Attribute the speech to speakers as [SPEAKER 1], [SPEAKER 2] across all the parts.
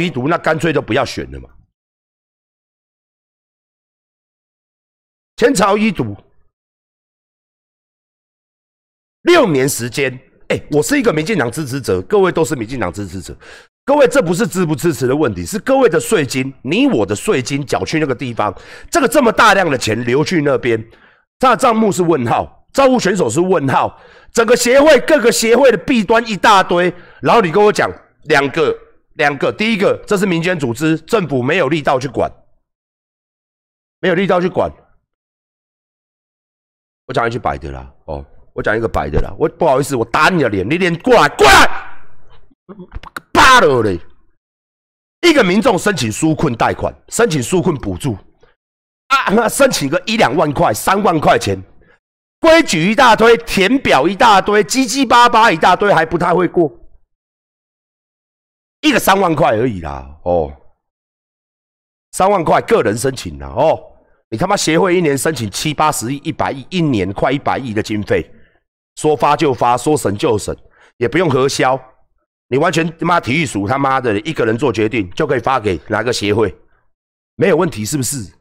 [SPEAKER 1] 一读，那干脆就不要选了嘛。前朝一读，六年时间，哎，我是一个民进党支持者，各位都是民进党支持者，各位这不是支不支持的问题，是各位的税金，你我的税金缴去那个地方，这个这么大量的钱流去那边，他的账目是问号，招呼选手是问号，整个协会各个协会的弊端一大堆，然后你跟我讲两个两个，第一个这是民间组织，政府没有力道去管，没有力道去管。我讲一句白的啦，哦，我讲一个白的啦，我不好意思，我打你的脸，你脸过来，过来，巴了嘞。一个民众申请纾困贷款，申请纾困补助，啊，申请个一两万块、三万块钱，规矩一大堆，填表一大堆，叽叽巴巴一大堆，还不太会过。一个三万块而已啦，哦，三万块个人申请啦，哦。你他妈协会一年申请七八十亿、一百亿，一年快一百亿的经费，说发就发，说审就审，也不用核销，你完全他妈体育署他妈的一个人做决定就可以发给哪个协会，没有问题是不是？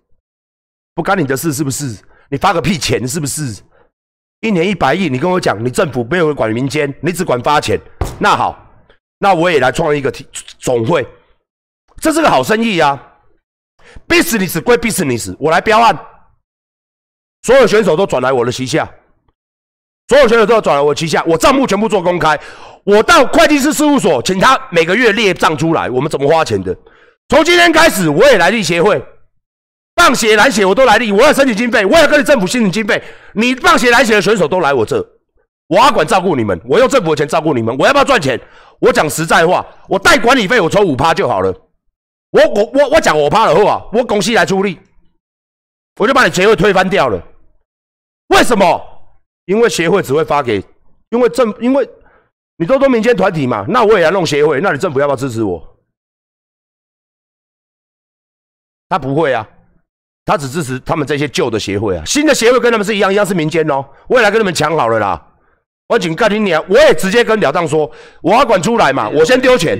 [SPEAKER 1] 不干你的事是不是？你发个屁钱是不是？一年一百亿，你跟我讲，你政府没有管民间，你只管发钱，那好，那我也来创一个体总会，这是个好生意呀。business 归 business，我来标案，所有选手都转来我的旗下，所有选手都要转来我旗下，我账目全部做公开，我到会计师事务所，请他每个月列账出来，我们怎么花钱的？从今天开始，我也来立协会，放血来血我都来立，我要申请经费，我要跟你政府申请经费，你放血来血的选手都来我这，我要管照顾你们，我用政府的钱照顾你们，我要不要赚钱？我讲实在话，我带管理费，我抽五趴就好了。我我我我讲我趴的话，我公司来出力，我就把你协会推翻掉了。为什么？因为协会只会发给，因为政，因为你都都民间团体嘛，那我也来弄协会，那你政府要不要支持我？他不会啊，他只支持他们这些旧的协会啊，新的协会跟他们是一样，一样是民间哦。我也来跟他们抢好了啦。我请盖听你啊，我也直接跟了当说，我要管出来嘛，我先丢钱。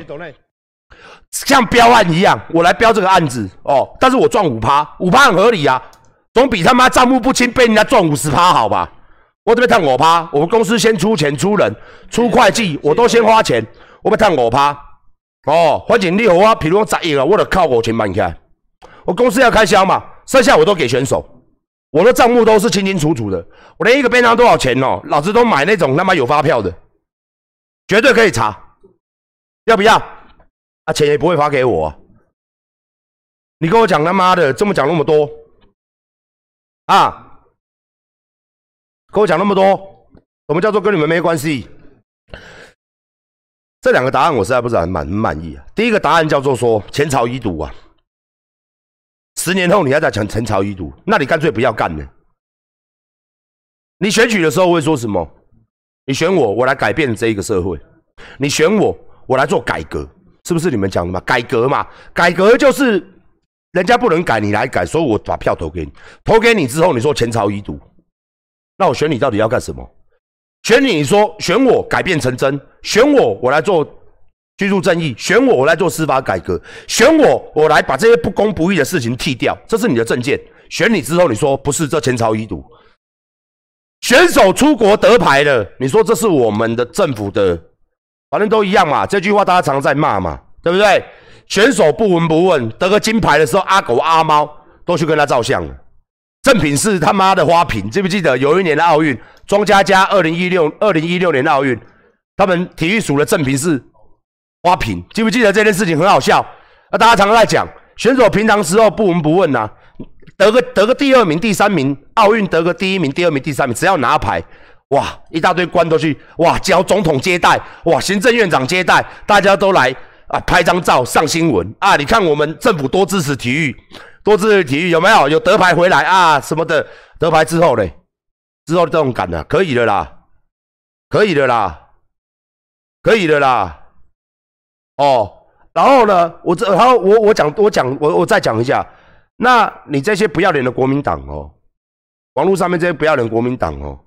[SPEAKER 1] 像标案一样，我来标这个案子哦，但是我赚五趴，五趴很合理啊，总比他妈账目不清被人家赚五十趴好吧？我这边赚五趴，我们公司先出钱出人出会计，我都先花钱，我被赚五趴哦。反正你和我，比如我十亿了，我得靠五千万起来，我公司要开销嘛，剩下我都给选手，我的账目都是清清楚楚的，我连一个便当多少钱哦，老子都买那种他妈有发票的，绝对可以查，要不要？啊，钱也不会发给我。你跟我讲他妈的，这么讲那么多，啊，跟我讲那么多，什么叫做跟你们没关系？这两个答案我实在不是很满很满意啊。第一个答案叫做说前朝遗毒啊，十年后你还在讲前朝遗毒，那你干脆不要干了。你选举的时候会说什么？你选我，我来改变这一个社会；你选我，我来做改革。是不是你们讲的嘛？改革嘛，改革就是人家不能改，你来改，所以我把票投给你。投给你之后，你说前朝遗毒，那我选你到底要干什么？选你你说选我改变成真，选我我来做居住正义，选我我来做司法改革，选我我来把这些不公不义的事情剃掉，这是你的证件。选你之后，你说不是这前朝遗毒，选手出国得牌了，你说这是我们的政府的。反正都一样嘛，这句话大家常在骂嘛，对不对？选手不闻不问，得个金牌的时候，阿狗阿猫都去跟他照相了。正品是他妈的花瓶，记不记得有一年的奥运，庄家家二零一六二零一六年的奥运，他们体育署的正品是花瓶，记不记得这件事情很好笑？那大家常常在讲，选手平常时候不闻不问呐，得个得个第二名、第三名，奥运得个第一名、第二名、第三名，只要拿牌。哇，一大堆官都去哇，交总统接待，哇，行政院长接待，大家都来啊，拍张照上新闻啊！你看我们政府多支持体育，多支持体育，有没有？有得牌回来啊什么的，得牌之后嘞，之后这种感呢，可以的啦，可以的啦，可以的啦。哦，然后呢，我这，然后我我讲，我讲，我我再讲一下，那你这些不要脸的国民党哦，网络上面这些不要脸国民党哦。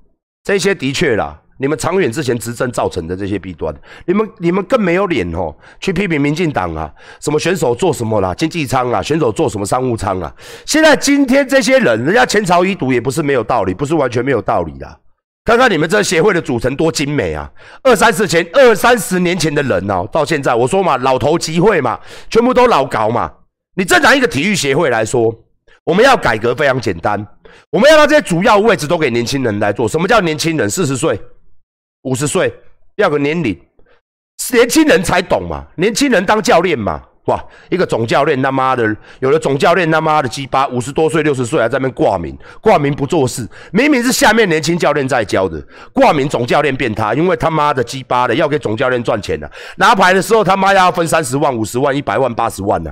[SPEAKER 1] 这些的确啦，你们长远之前执政造成的这些弊端，你们你们更没有脸哦，去批评民进党啊，什么选手做什么啦，经济舱啊，选手做什么商务舱啊？现在今天这些人，人家前朝遗毒也不是没有道理，不是完全没有道理的。看看你们这协会的组成多精美啊！二三十前、二三十年前的人哦，到现在我说嘛，老头集会嘛，全部都老搞嘛。你正常一个体育协会来说，我们要改革非常简单，我们要把这些主要位置都给年轻人来做。什么叫年轻人？四十岁、五十岁，要个年龄，年轻人才懂嘛。年轻人当教练嘛。哇，一个总教练他妈的，有的总教练他妈的鸡巴，五十多岁、六十岁还在那边挂名，挂名不做事，明明是下面年轻教练在教的，挂名总教练变他，因为他妈的鸡巴的要给总教练赚钱的，拿牌的时候他妈要分三十万、五十万、一百万、八十万呢。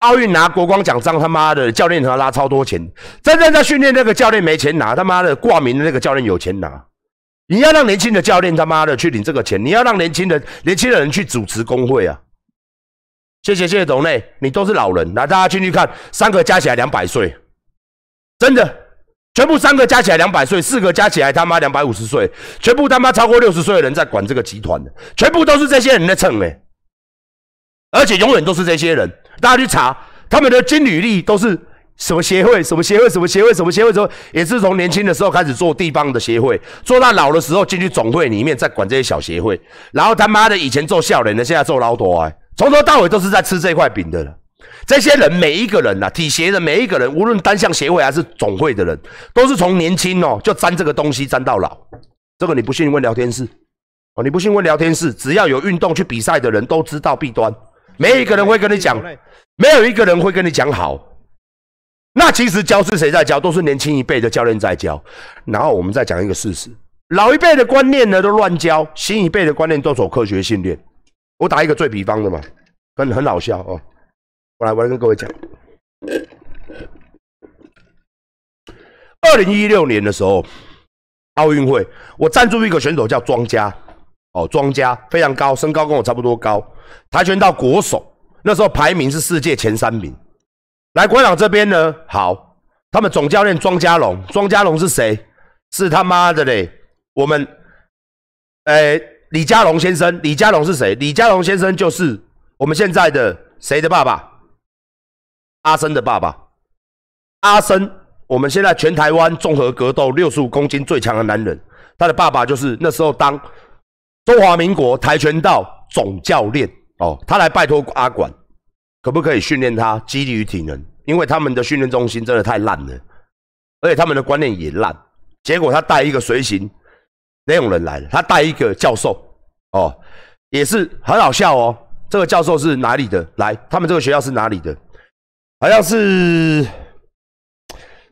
[SPEAKER 1] 奥运拿国光奖章，他妈的教练他拉超多钱，真正在训练那个教练没钱拿，他妈的挂名的那个教练有钱拿。你要让年轻的教练他妈的去领这个钱，你要让年轻的年轻的人去主持工会啊。谢谢谢谢董内，你都是老人，来大家进去看，三个加起来两百岁，真的，全部三个加起来两百岁，四个加起来他妈两百五十岁，全部他妈超过六十岁的人在管这个集团的，全部都是这些人在蹭哎，而且永远都是这些人，大家去查他们的经履历都是什么协会，什么协会，什么协会，什么协会，之后也是从年轻的时候开始做地方的协会，做到老的时候进去总会里面再管这些小协会，然后他妈的以前做校人的，现在做老多哎。从头到尾都是在吃这块饼的了。这些人每一个人呐，体协的每一个人，无论单项协会还是总会的人，都是从年轻哦就沾这个东西沾到老。这个你不信问聊天室哦，你不信问聊天室，只要有运动去比赛的人都知道弊端，没一个人会跟你讲，没有一个人会跟你讲好。那其实教是谁在教？都是年轻一辈的教练在教。然后我们再讲一个事实：老一辈的观念呢都乱教，新一辈的观念都走科学训练。我打一个最比方的嘛，很很好笑哦。我来，我来跟各位讲，二零一六年的时候，奥运会，我赞助一个选手叫庄家，哦，庄家非常高，身高跟我差不多高，跆拳道国手，那时候排名是世界前三名。来馆长这边呢，好，他们总教练庄家龙，庄家龙是谁？是他妈的嘞，我们，诶。李家龙先生，李家龙是谁？李家龙先生就是我们现在的谁的爸爸？阿生的爸爸。阿生，我们现在全台湾综合格斗六十五公斤最强的男人，他的爸爸就是那时候当中华民国跆拳道总教练哦。他来拜托阿管，可不可以训练他肌力与体能？因为他们的训练中心真的太烂了，而且他们的观念也烂。结果他带一个随行。那种人来了，他带一个教授，哦，也是很好笑哦。这个教授是哪里的？来，他们这个学校是哪里的？好像是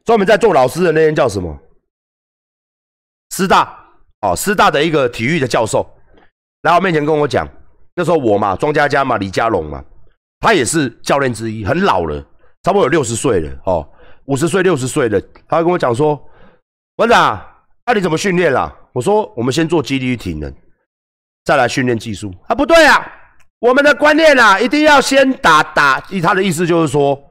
[SPEAKER 1] 专门在做老师的那人叫什么？师大哦，师大的一个体育的教授，来我面前跟我讲，那时候我嘛，庄家家嘛，李家龙嘛，他也是教练之一，很老了，差不多有六十岁了哦，五十岁、六十岁的，他跟我讲说，馆长，那你怎么训练了？我说，我们先做肌力体能，再来训练技术啊？不对啊，我们的观念啊，一定要先打打。他的意思就是说，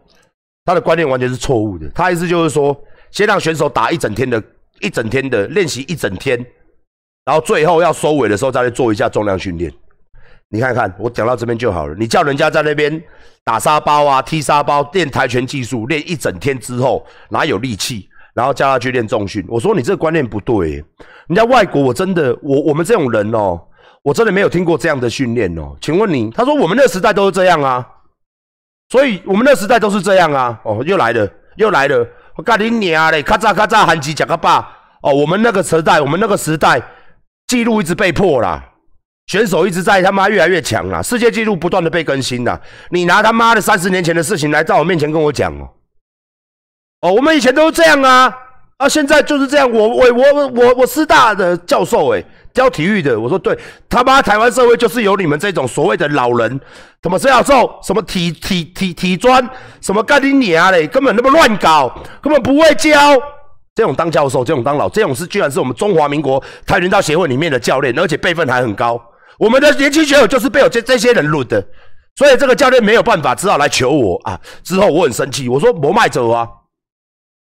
[SPEAKER 1] 他的观念完全是错误的。他意思就是说，先让选手打一整天的，一整天的练习一整天，然后最后要收尾的时候再来做一下重量训练。你看看，我讲到这边就好了。你叫人家在那边打沙包啊、踢沙包、练跆拳技术，练一整天之后哪有力气？然后叫他去练重训，我说你这个观念不对，人家外国我真的我我们这种人哦，我真的没有听过这样的训练哦。请问你，他说我们那时代都是这样啊，所以我们那时代都是这样啊。哦，又来了又来了，我告你娘嘞，咔嚓咔嚓喊几讲个爸哦，我们那个时代，我们那个时代记录一直被破啦，选手一直在他妈越来越强啦，世界纪录不断的被更新啦。你拿他妈的三十年前的事情来在我面前跟我讲哦。哦，我们以前都是这样啊，啊，现在就是这样。我我我我我师大的教授，哎，教体育的。我说对，他妈台湾社会就是有你们这种所谓的老人，什么教授，什么体体体体专，什么干你娘嘞，根本那么乱搞，根本不会教。这种当教授，这种当老，这种是居然是我们中华民国跆拳道协会里面的教练，而且辈分还很高。我们的年轻选手就是被我这这些人撸的，所以这个教练没有办法，只好来求我啊。之后我很生气，我说不卖走啊。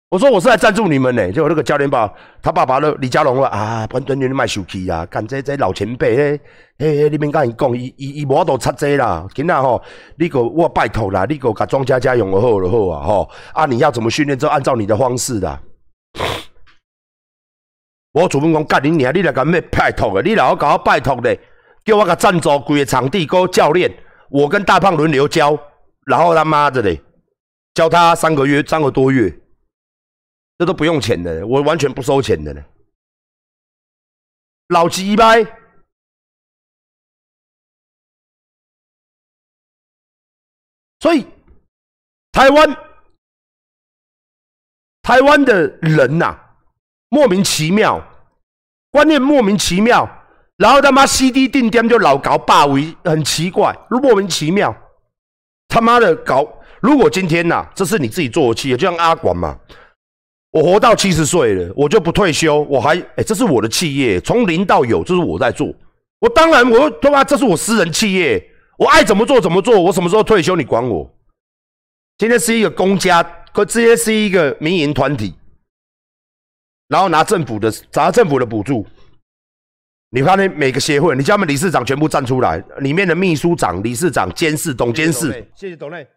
[SPEAKER 1] 我说我是来赞助你们呢，结果那个教练吧，他爸爸的李家龙说啊，关端端卖手气啊，干这这老前辈嘿，嘿，你免甲伊讲，伊伊伊无法度插这啦，囡仔吼，你个我拜托啦，你个甲庄家家用好了好啊吼，啊你要怎么训练就按照你的方式啦。我主分讲干你娘，你来甲咩拜托的，你来我甲我拜托的，叫我甲赞助规个场地，个教练，我跟大胖轮流教，然后他妈的嘞，教他三个月，三个多月。这都不用钱的，我完全不收钱的呢。老鸡掰，所以台湾台湾的人呐，莫名其妙，观念莫名其妙，然后他妈 CD 定点就老搞霸威，很奇怪，莫名其妙，他妈的搞。如果今天呐，这是你自己做的企业，就像阿广嘛。我活到七十岁了，我就不退休。我还哎，这是我的企业，从零到有，这是我在做。我当然，我他妈这是我私人企业，我爱怎么做怎么做。我什么时候退休，你管我？今天是一个公家，可直接是一个民营团体，然后拿政府的拿政府的补助。你看那每个协会，你叫他们理事长全部站出来，里面的秘书长、理事长、监事、董监事，谢谢董内，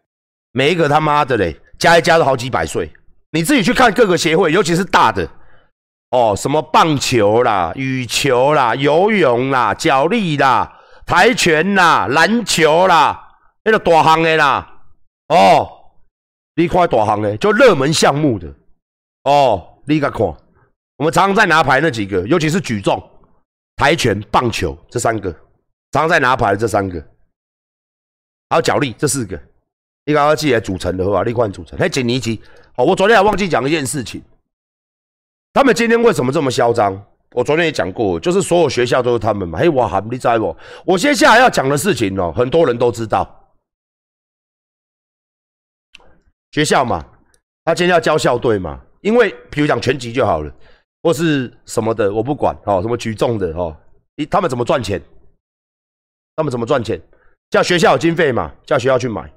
[SPEAKER 1] 每一个他妈的嘞，加一加都好几百岁。你自己去看各个协会，尤其是大的。哦，什么棒球啦、羽球啦、游泳啦、脚力啦、跆拳啦、篮球啦，那个大行的啦，哦，你看大行的，就热门项目的。哦，你个看，我们常常在拿牌那几个，尤其是举重、跆拳、棒球这三个，常常在拿牌的这三个，还有脚力这四个，你刚刚记得组成的话，你看组成，还锦尼奇。哦，我昨天还忘记讲一件事情，他们今天为什么这么嚣张？我昨天也讲过，就是所有学校都是他们嘛。嘿，哇哈，你知不？我接下来要讲的事情哦，很多人都知道。学校嘛，他今天要教校队嘛，因为比如讲拳击就好了，或是什么的，我不管哦，什么举重的哦，他们怎么赚钱？他们怎么赚钱？叫学校有经费嘛，叫学校去买。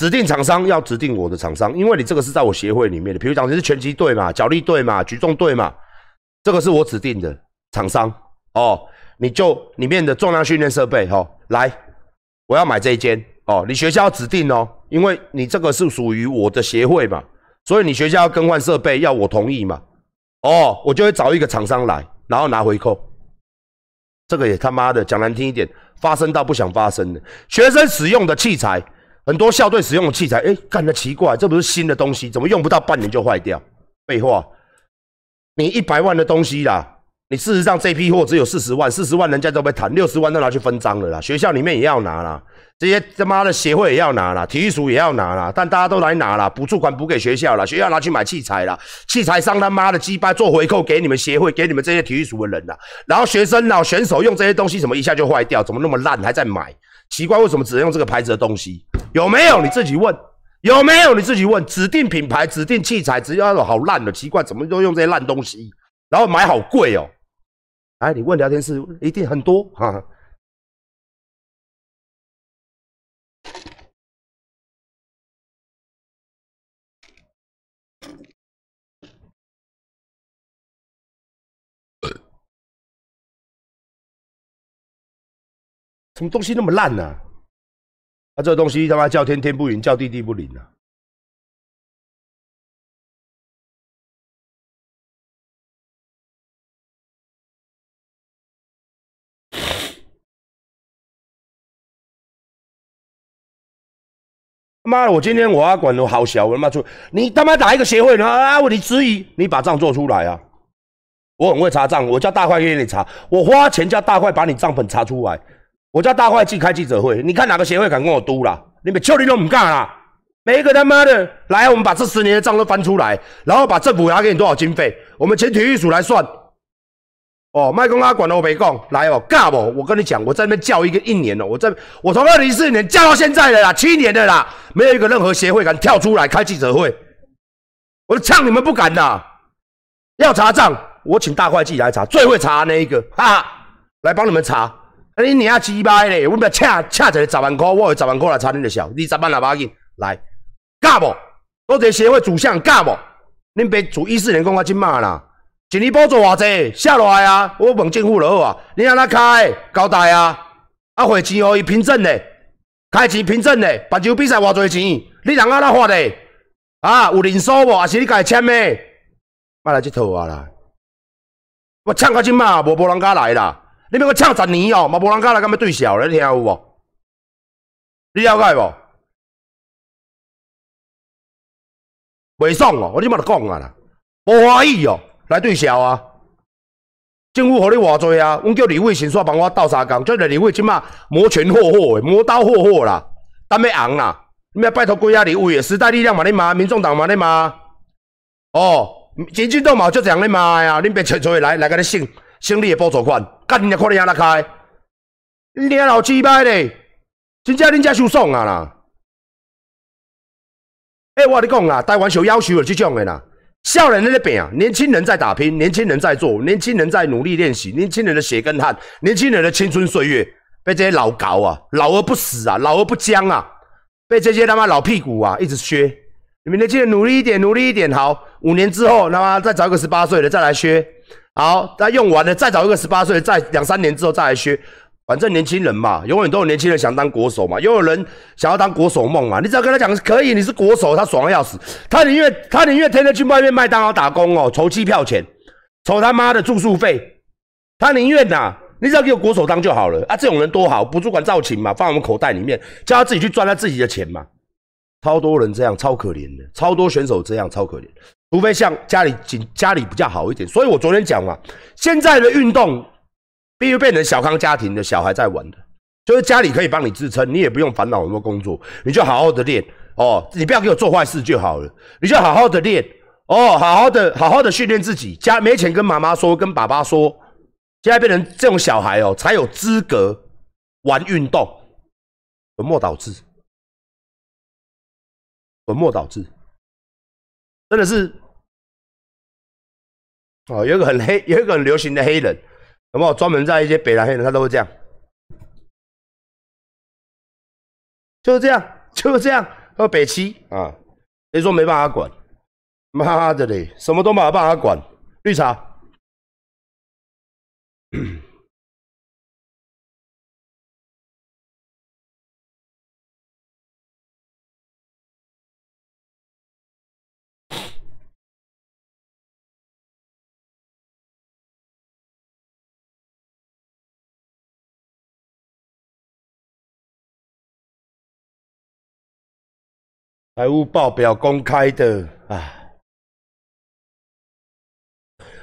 [SPEAKER 1] 指定厂商要指定我的厂商，因为你这个是在我协会里面的。比如讲你是拳击队嘛、脚力队嘛、举重队嘛，这个是我指定的厂商哦。你就里面的重量训练设备哦，来，我要买这一间哦。你学校要指定哦，因为你这个是属于我的协会嘛，所以你学校要更换设备要我同意嘛。哦，我就会找一个厂商来，然后拿回扣。这个也他妈的讲难听一点，发生到不想发生的学生使用的器材。很多校队使用的器材，哎，干的奇怪，这不是新的东西，怎么用不到半年就坏掉？废话，你一百万的东西啦，你事实上这批货只有四十万，四十万人家都被谈，六十万都拿去分赃了啦。学校里面也要拿啦，这些他妈的协会也要拿啦，体育署也要拿啦，但大家都来拿啦，补助款补给学校了，学校拿去买器材了，器材商他妈的鸡巴做回扣给你们协会，给你们这些体育署的人啦，然后学生老，选手用这些东西怎么一下就坏掉？怎么那么烂还在买？奇怪，为什么只能用这个牌子的东西？有没有你自己问？有没有你自己问？指定品牌、指定器材，只要好烂的，奇怪，怎么都用这些烂东西？然后买好贵哦！哎，你问聊天室一定很多哈。什么东西那么烂呢？啊，这个东西他妈叫天天不应，叫地地不灵啊！妈的，我今天我要管的好小，我他妈出你他妈打一个协会呢啊！你质疑，你把账做出来啊！我很会查账，我叫大块给你查，我花钱叫大块把你账本查出来。我叫大会计开记者会，你看哪个协会敢跟我嘟啦？你们邱你都唔干啦！每一个他妈的来，我们把这十年的账都翻出来，然后把政府拿给你多少经费，我们请体育署来算。哦，麦公阿管我没讲，来哦，干不？我跟你讲，我在那边叫一个一年了，我在我从二零一四年叫到现在的啦，七年的啦，没有一个任何协会敢跳出来开记者会。我呛你们不敢的，要查账，我请大会计来查，最会查那一个，哈哈，来帮你们查。你你啊鸡巴嘞！我们恰恰一个十万块，我有十万块来查你的小，二十万来把紧来，干不？多谢协会主项干不？恁爸主一四年讲到即马啦，一年补助偌济，写落来啊，我问政府就好啊，你安怎开交代啊？啊，汇钱互伊凭证嘞，开钱凭证嘞，棒球比赛偌济钱，你人安怎发嘞？啊，有人数无？还是你家己签的？莫来即套啊啦！我抢到即马，无无人敢来啦！你要我唱十年哦，嘛无人敢来，甲要对笑咧？你听有无？你了解无？袂爽哦！我即马就讲啊啦，无欢喜哦，来对笑啊！政府互你偌济啊？阮叫李伟先煞帮我斗相共，叫李伟即马摩拳霍霍的，磨刀霍霍啦，等要红啦！你要拜托几啊李伟，时代力量嘛咧骂，民众党嘛咧骂，哦，前进党嘛就这样咧骂呀！恁别找找来来甲你省省你的补助款，干你看你安怎开？你老鸡巴咧！真正恁遮受爽啊啦！哎，我跟你讲啊，台湾受要求的这种的啦，少年在拼，年轻人在打拼，年轻人在做，年轻人在努力练习，年轻人的血跟汗，年轻人的青春岁月，被这些老搞啊，老而不死啊，老而不僵啊，被这些他妈老屁股啊一直削。你们年轻人努力一点，努力一点，好，五年之后他妈再找一个十八岁的再来削，好，他用完了再找一个十八岁，再两三年之后再来削。反正年轻人嘛，永远都有年轻人想当国手嘛，又有人想要当国手梦嘛。你只要跟他讲可以，你是国手，他爽的要死。他宁愿他宁愿天天去外面麦当劳打工哦，筹机票钱，筹他妈的住宿费。他宁愿呐，你只要给我国手当就好了啊！这种人多好，不主管造情嘛，放我们口袋里面，叫他自己去赚他自己的钱嘛。超多人这样，超可怜的，超多选手这样，超可怜。除非像家里紧家里比较好一点，所以我昨天讲嘛，现在的运动。必须变成小康家庭的小孩在玩的，就是家里可以帮你支撑，你也不用烦恼很多工作，你就好好的练哦，你不要给我做坏事就好了，你就好好的练哦，好好的好好的训练自己。家没钱跟妈妈说，跟爸爸说，现在变成这种小孩哦，才有资格玩运动，本末倒置，本末倒置，真的是哦，有一个很黑，有一个很流行的黑人。有没有专门在一些北南黑人，他都会这样，就是这样，就是这样。和北七啊，谁说没办法管？妈的嘞，什么都没有办法管。绿茶。财务报表公开的啊！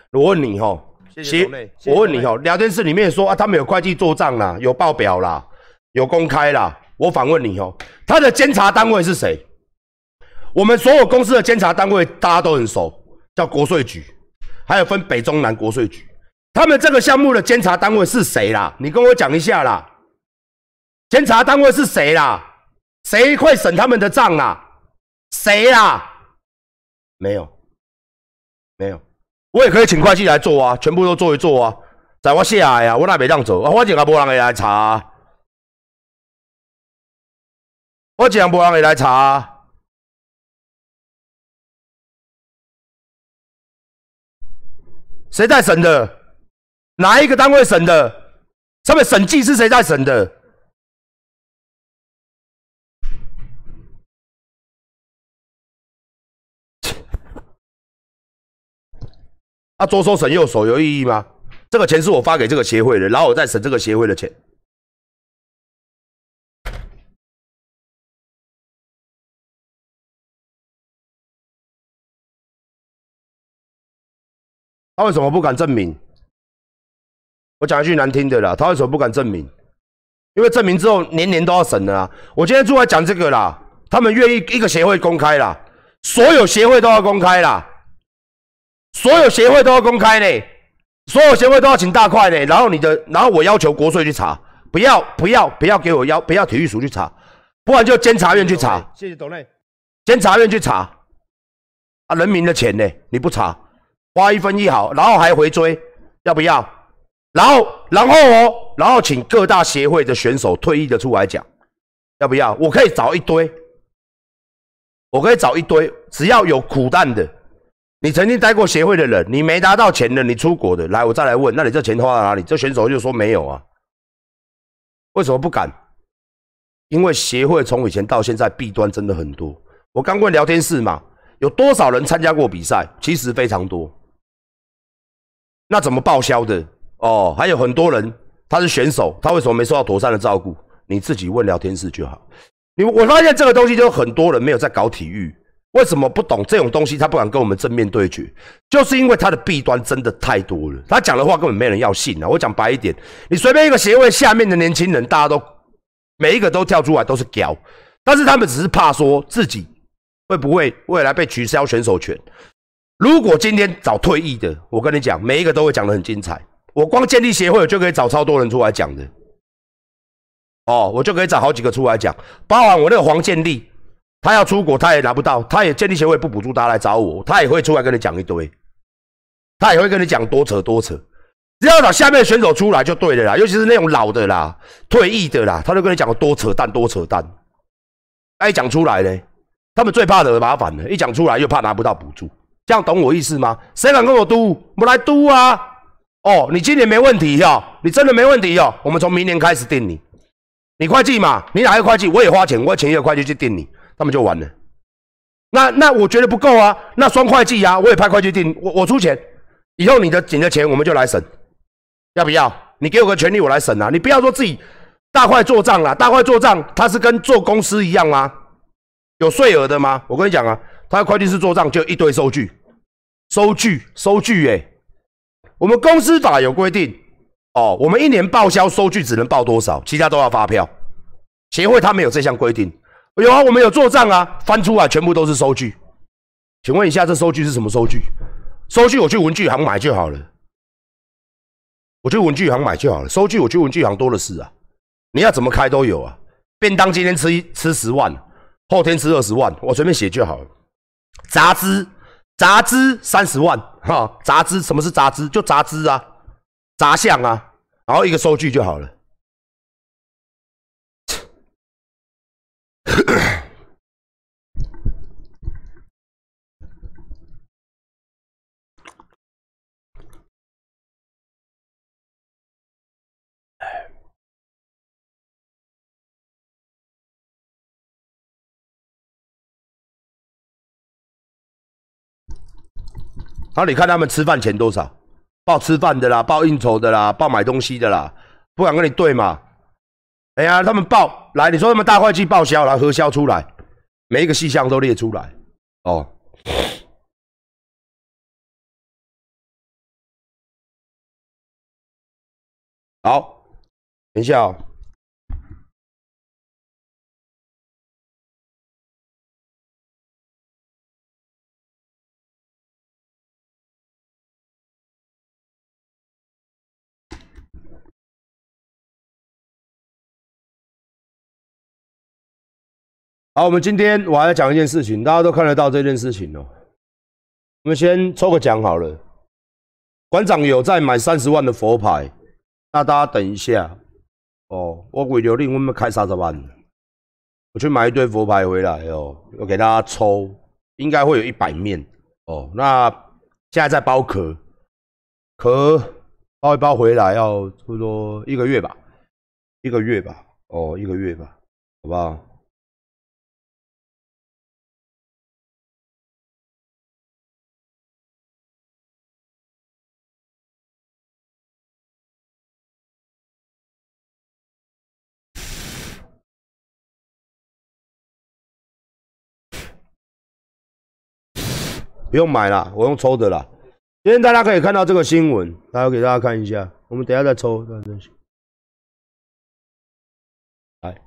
[SPEAKER 1] 我问你哈，谢我问你哈，聊天室里面说啊，他们有会计做账啦，有报表啦，有公开啦。我反问你哦，他的监察单位是谁？我们所有公司的监察单位大家都很熟，叫国税局，还有分北中南国税局。他们这个项目的监察单位是谁啦？你跟我讲一下啦。监察单位是谁啦？谁会审他们的账啊？谁啦？没有，没有，我也可以请会计来做啊，全部都做一做啊，在我下来啊，我那袂让做，我正也无人会来查，我正无人会来查，谁在审的？哪一个单位审的？上面审计是谁在审的？啊，左手省右手有意义吗？这个钱是我发给这个协会的，然后我再省这个协会的钱。他为什么不敢证明？我讲一句难听的啦，他为什么不敢证明？因为证明之后年年都要审的啊。我今天出来讲这个啦，他们愿意一个协会公开啦，所有协会都要公开啦。所有协会都要公开呢，所有协会都要请大块呢。然后你的，然后我要求国税去查，不要不要不要给我要，不要体育署去查，不然就监察院去查。谢谢董内，监察院去查。啊，人民的钱呢？你不查，花一分一毫，然后还回追，要不要？然后然后哦，然后请各大协会的选手退役的出来讲，要不要？我可以找一堆，我可以找一堆，只要有苦难的。你曾经待过协会的人，你没拿到钱的，你出国的，来，我再来问，那你这钱花到哪里？这选手就说没有啊，为什么不敢？因为协会从以前到现在弊端真的很多。我刚问聊天室嘛，有多少人参加过比赛？其实非常多。那怎么报销的？哦，还有很多人他是选手，他为什么没受到妥善的照顾？你自己问聊天室就好。你我发现这个东西就很多人没有在搞体育。为什么不懂这种东西？他不敢跟我们正面对决，就是因为他的弊端真的太多了。他讲的话根本没人要信啊！我讲白一点，你随便一个协会下面的年轻人，大家都每一个都跳出来都是屌，但是他们只是怕说自己会不会未来被取消选手权。如果今天找退役的，我跟你讲，每一个都会讲的很精彩。我光建立协会，我就可以找超多人出来讲的。哦，我就可以找好几个出来讲，包含我那个黄建立。他要出国，他也拿不到，他也建立协会不补助，他来找我，他也会出来跟你讲一堆，他也会跟你讲多扯多扯，只要找下面的选手出来就对了啦，尤其是那种老的啦、退役的啦，他就跟你讲多扯淡多扯淡，他一讲出来呢，他们最怕惹麻烦了，一讲出来又怕拿不到补助，这样懂我意思吗？谁敢跟我嘟？我来嘟啊！哦，你今年没问题哟，你真的没问题哟，我们从明年开始定你，你会计嘛？你哪个会计？我也花钱，我请一个会计去定你。他们就完了，那那我觉得不够啊，那双会计呀，我也派会计定，我我出钱，以后你的你的钱我们就来审，要不要？你给我个权利，我来审啊！你不要说自己大块做账啦，大块做账，他是跟做公司一样吗？有税额的吗？我跟你讲啊，他会计师做账就一堆收据，收据收据，哎，我们公司法有规定哦，我们一年报销收据只能报多少，其他都要发票，协会他没有这项规定。有啊，我们有做账啊，翻出来全部都是收据。请问一下，这收据是什么收据？收据我去文具行买就好了。我去文具行买就好了，收据我去文具行多的是啊。你要怎么开都有啊。便当今天吃一吃十万，后天吃二十万，我随便写就好了。杂支杂支三十万哈，杂支什么是杂支？就杂支啊，杂项啊，然后一个收据就好了。然后你看他们吃饭钱多少？报吃饭的啦，报应酬的啦，报买东西的啦，不敢跟你对嘛？哎呀，他们报来，你说他们大会计报销来核销出来，每一个细项都列出来哦。好，等一下哦。好，我们今天我还要讲一件事情，大家都看得到这件事情哦。我们先抽个奖好了。馆长有在买三十万的佛牌，那大家等一下哦。我为了令我们开三十万，我去买一堆佛牌回来哦，我给大家抽，应该会有一百面哦。那现在在包壳，壳包一包回来要差不多一个月吧，一个月吧，哦，一个月吧，好不好？不用买了，我用抽的啦。今天大家可以看到这个新闻，大家给大家看一下。我们等下再抽，来，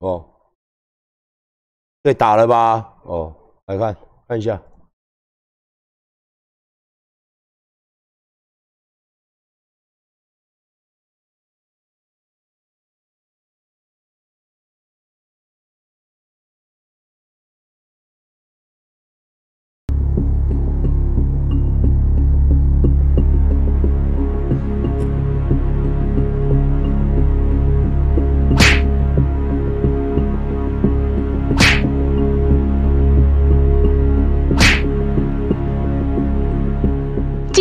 [SPEAKER 1] 哦，被打了吧？哦，来看看一下。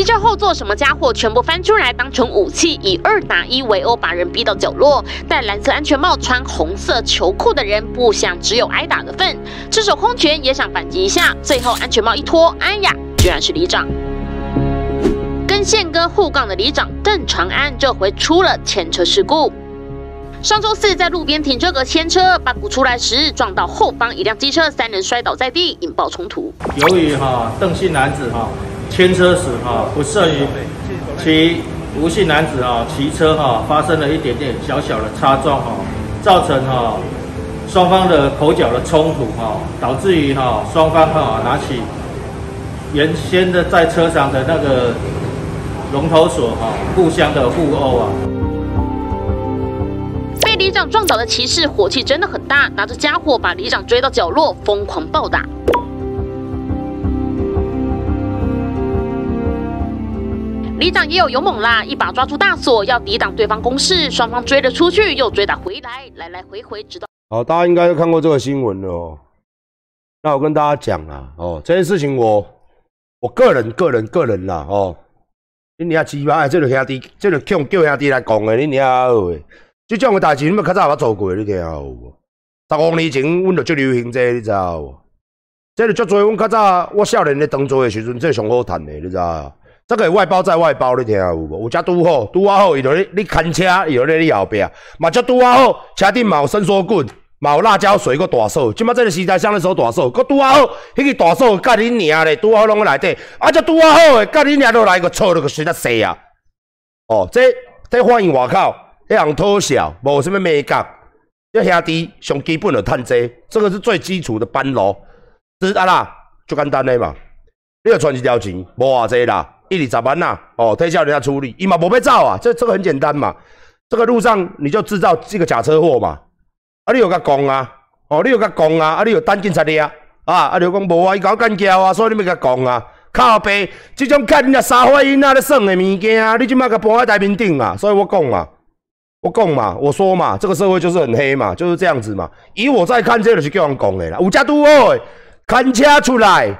[SPEAKER 2] 机车后座什么家伙全部翻出来当成武器，以二打一围殴，把人逼到角落。戴蓝色安全帽、穿红色球裤的人不想只有挨打的份，赤手空拳也想反击一下。最后安全帽一脱，哎呀，居然是里长。跟宪哥互杠的里长邓长安，这回出了牵车事故。上周四在路边停车格牵车，把鼓出来时撞到后方一辆机车，三人摔倒在地，引爆冲突。
[SPEAKER 3] 由于哈邓姓男子哈牵车时哈不慎于其吴姓男子哈骑车哈发生了一点点小小的擦撞哈，造成哈双方的口角的冲突哈，导致于哈双方哈拿起原先的在车上的那个龙头锁哈互相的互殴啊。
[SPEAKER 2] 被里长撞倒的骑士火气真的很大，拿着家伙把里长追到角落，疯狂暴打。里长也有勇猛啦，一把抓住大锁，要抵挡对方攻势。双方追了出去，又追打回来，来来回回，直到……
[SPEAKER 1] 好，大家应该都看过这个新闻了哦。那我跟大家讲啊，哦，这件事情我我个人、个人、个人啦，哦，你俩鸡巴，这个兄弟，这个叫叫兄弟来讲的，你俩好诶。这种嘅代志，你们较早有做过，你听有无？十五年前，阮就最流行这，你知无？这个足多，阮较早我少年咧当做的时阵，这上好谈的，你知无？这个外包再外包，你听有无？有只拄好，拄啊好，伊就咧你看车，伊就咧你后壁，嘛只拄啊好，车顶嘛有伸缩棍，嘛有辣椒水，搁大手，即马这个时代，上咧手大手，搁拄啊好，迄个大手甲你娘咧，拄啊好拢在内底，啊只拄啊好诶，甲你娘落来个错了个实在细啊！哦，这这欢迎外口，迄样偷笑，无什么美感，这兄弟上基本的趁济，这个是最基础的班路，是啊啦，就简单的嘛，你要存一条钱，无偌济啦。一二十万呐，哦，推销人家处理，伊嘛无要走啊，这这个很简单嘛。这个路上你就制造这个假车祸嘛，啊，你有甲讲啊，哦，你有甲讲啊，啊，你有等警察的啊，啊，啊，你讲无啊，伊搞干叫啊，所以你要甲讲啊，靠背，这种看人家沙发因啊咧耍的物件，你即马甲搬在台面顶啊，所以我讲嘛，我讲嘛，我说嘛，这个社会就是很黑嘛，就是这样子嘛。以我在看，这就是叫人讲的啦，有遮拄好诶，看车出来。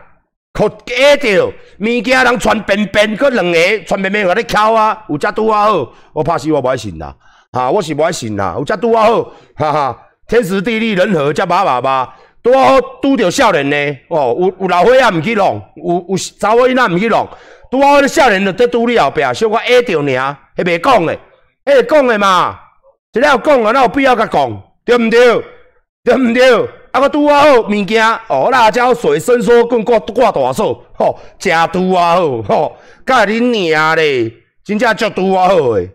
[SPEAKER 1] 靠假着，物件人传便便，搁两个传便便互你敲啊，有遮拄啊好，我怕死我无爱信啦，哈，我是无爱信啦，有遮拄啊好，哈哈，天时地利人和，遮把把把，拄啊好拄着少年呢，哦，有有老伙仔毋去弄，有有查某囡仔毋去弄，拄啊好少年就伫拄你后壁，小可挨着尔，迄袂讲诶，迄会讲诶嘛，一了讲啊，哪有必要甲讲，对毋对？对毋对？啊，个拄啊好物件哦，辣椒水、伸缩棍挂挂大手，吼，真拄啊好，吼，甲恁娘咧，真正足拄啊好诶，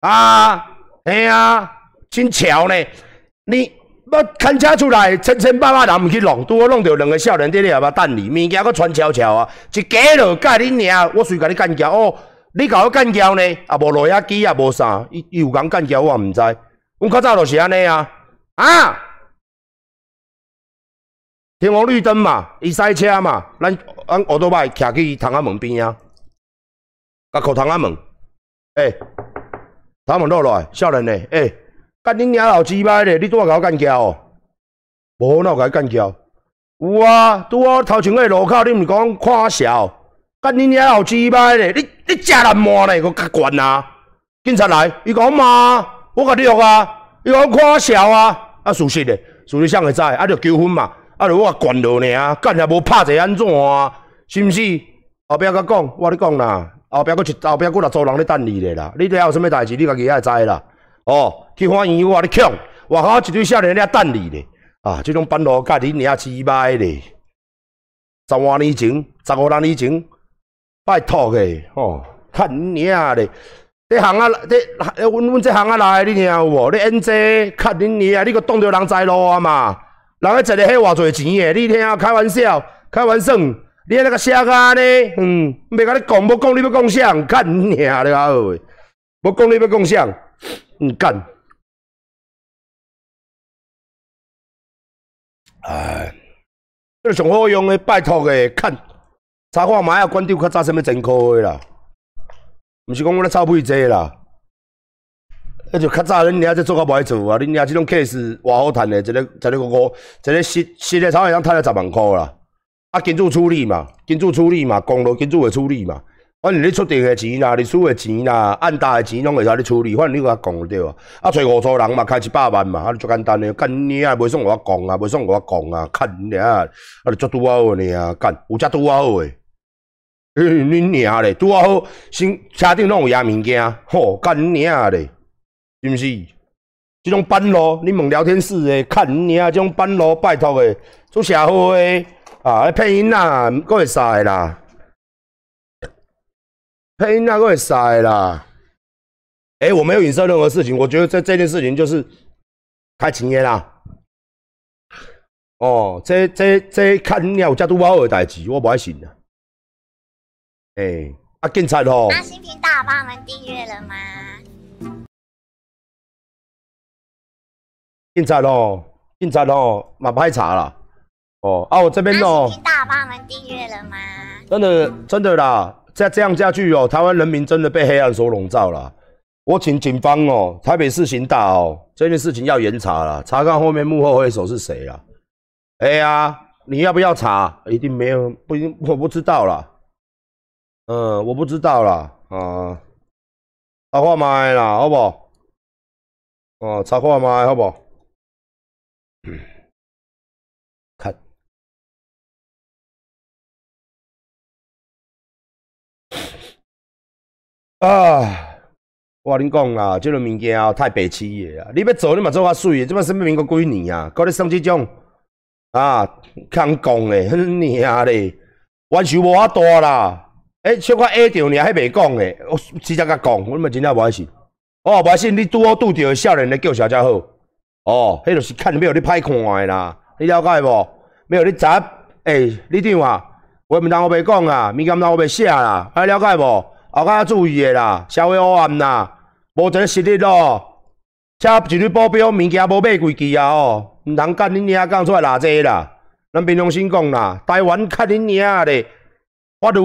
[SPEAKER 1] 啊，嘿啊，真巧呢，你要牵车出来，千千百百人毋去弄，拄好弄着两个少年伫你后壁等你，物件搁穿悄悄啊，一假落甲恁娘，我随甲你干交哦，你甲我干交呢，啊无落野机啊无啥，伊伊有讲干交我毋知，阮较早就是安尼啊，啊。天红绿灯嘛，伊塞车嘛，咱咱奥多麦徛去窗仔门边啊，甲靠窗仔门，诶，窗门落来，少年诶，诶，干恁娘老鸡巴咧，你拄仔甲我干交哦，无哪有甲你干交？有啊，拄啊头前个路口，你毋是讲看小，干恁娘老鸡巴咧，你你食人骂咧，佫较悬啊！警察来，伊讲骂，我甲你约啊，伊讲看小啊，啊事实咧，事实谁会知？啊，着纠纷嘛。啊！著我惯落尔，干也无拍者安怎？是毋是？后壁甲讲，我你讲啦，后壁佫一后壁佫六组人咧等你咧啦。你了有啥物代志？你家己也知啦。哦，去法院我你强，外口一堆少年咧等你咧。啊，即种班路甲你娘鸡歹咧。十外年前，十五六年前，拜托诶，哦，看你娘咧。这行啊，这阮阮这行啊来，你听有无？你演这，看恁娘，你佫挡着人在路啊嘛？人家坐咧迄偌侪钱诶，你听啊？开玩笑，开玩笑，你那个瞎干呢？嗯，袂甲你讲，无讲你要讲啥？干你娘的好诶！无讲你要讲啥？嗯，干。哎，这上好用诶，拜托诶，看查看买啊，关掉较早什么真科诶啦，毋是讲我咧臭屁济啦。那就较早恁娘在做较无爱做啊！恁娘即种 case 偌好趁的，一个一个五，一个实实个炒会当趁了十万箍啦。啊，金主处理嘛，金主处理嘛，公路金主会处理嘛。反正你出定的钱啦，你出的钱啦，按大的钱拢会使你处理，反正你甲我讲就对啊。啊，找五组人嘛，开一百万嘛，啊，就简单的，干你啊，袂爽我讲啊，袂爽我讲啊，看你啊，啊，就足拄好的尔，干有遮拄好诶。恁娘咧，拄好，先车顶拢有压物件，吼，干恁娘咧，是毋是？即种班路，你问聊天室诶，看恁娘即种班路，拜托诶，出社会诶，啊，配音啊，佫会使啦。配音那个会塞啦！哎，我没有影射任何事情，我觉得这这件事情就是开情业啦。哦，这这这看你有加多包的代志，我不爱信啦。哎，啊，警察
[SPEAKER 4] 哦。那新频道帮我们订阅了吗？
[SPEAKER 1] 警察哦，警察哦，马拍查了。哦，啊，我这边
[SPEAKER 4] 哦。新频道帮我们订阅了吗？
[SPEAKER 1] 真的，真的啦。再这样下去哦，台湾人民真的被黑暗所笼罩了。我请警方哦，台北市刑大哦，这件事情要严查了，查看后面幕后黑手是谁了。哎呀，你要不要查？一定没有，不一定，我不知道啦。嗯，我不知道啦。啊，查看麦啦，好不好？哦，查看麦，好不？啊！我跟你讲啦，这种物件哦，太白痴的啊！你要做，你嘛做较水，这摆什么民国几年啊？搞你送这种啊，空讲的，哼娘嘞，冤仇无法大啦！诶，小可 A 着，你还袂讲的，我直接甲讲，我嘛真正无爱信。哦，无爱信，你拄好拄着少年的叫啥才好？哦，迄就是看没有你歹看的啦，你了解无？没有你查，诶，你长啊，话毋当我袂讲啊，物件毋当我袂写啦，还了解无？后较注意的啦，社会黑暗啦，无一个实力咯，车一日保镖，物件无买几支啊哦，毋通干恁娘讲出来偌济啦。咱平常心讲啦，台湾看恁娘咧法律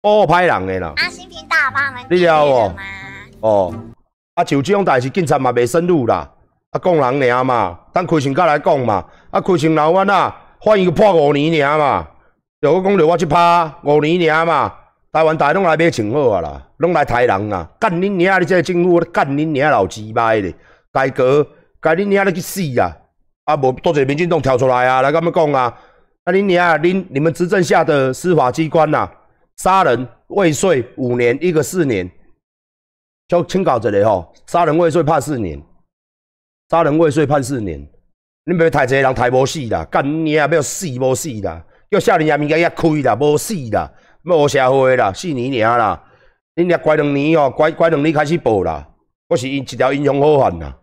[SPEAKER 1] 保护歹人诶啦。
[SPEAKER 4] 阿新频道帮我们你了
[SPEAKER 1] 哦？哦，啊，像即种代志，警察嘛袂深入啦，啊，讲人尔嘛，等开枪甲来讲嘛，啊，开枪老冤啊，反应破五年尔嘛，着我讲着我即拍五年尔嘛。台湾大拢来买穿好啊啦，拢来抬人啊！干恁娘！你这个政府，干恁娘老鸡掰咧！改革，该恁娘你去死啊！啊，无多少民进党跳出来啊，来咁样讲啊！啊，恁娘，恁你们执政下的司法机关呐，杀人未遂五年，一个四年，就清搞一个吼，杀人未遂判四年，杀人未遂判四年，恁要抬一个人抬无死啦！干恁娘要死无死啦！叫少年人物件也开啦，无死啦！要学社会啦，四年尔啦，恁俩乖两年哦，乖乖两年开始报啦。我是因一条英雄好汉啦。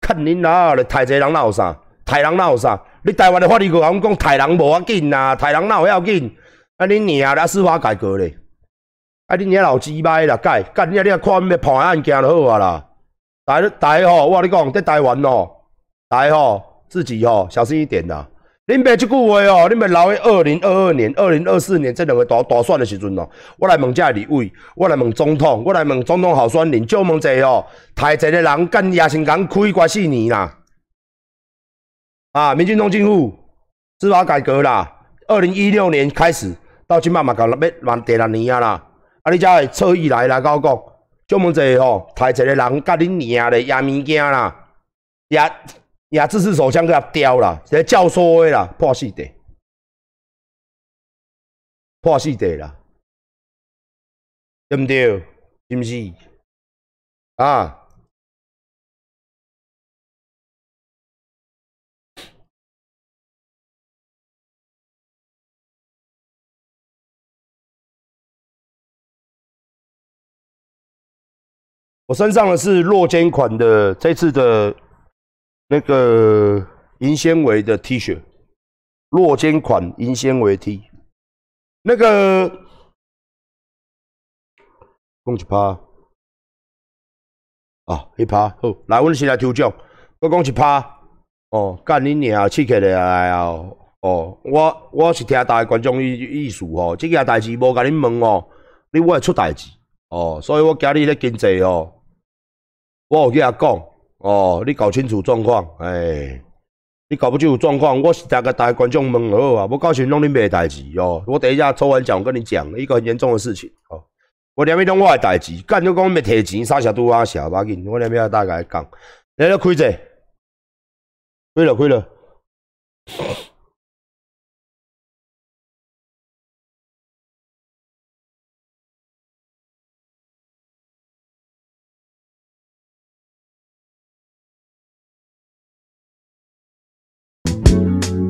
[SPEAKER 1] 看恁哪咧，杀一个人哪有啥？杀人哪有啥？你台湾的法律局讲讲杀人无要紧啦，杀人哪有要紧？啊，恁娘咧司法改革咧，啊，恁娘老鸡掰啦，改干你啊！你啊看咩破案件就好啊啦。大大吼，我跟你讲，在台湾哦，大吼自己吼小心一点啦。恁别即句话哦，恁别留喺二零二二年、二零二四年这两个大大选的时阵哦。我来问这李伟，我来问总统，我来问总统候选人，就问者哦，台一个人干亚新港开关四年啦。啊，民进党政府司法改革啦，二零一六年开始到今嘛嘛搞要万第六年啊啦。啊，你才会侧翼来来我讲，就问者哦，台一个人甲恁娘咧压物件啦，压。亚自式手枪给他叼了，直接教唆的啦，破死地，破死地啦，对不对？是不是？啊！我身上的是落肩款的，这次的。那个银纤维的 T 恤，落肩款银纤维 T，那个讲一趴啊，一趴好，来，阮先来抽奖，我讲一趴哦，干你娘，刺起来啊！哦，我我是听大家观众意意思哦，这件代志无甲恁问哦，你我会出代志哦，所以我今日咧经济哦，我有去遐讲。哦，你搞清楚状况，哎，你搞不清楚状况，我是大个大观众问好啊，我告诉你，弄你没代志哦。我等一下抽完奖，我跟你讲一个很严重的事情哦。我连边拢我的代志，干就讲没提钱，啥小都啊小，把紧，我连边大概讲，来了开者，开了开了。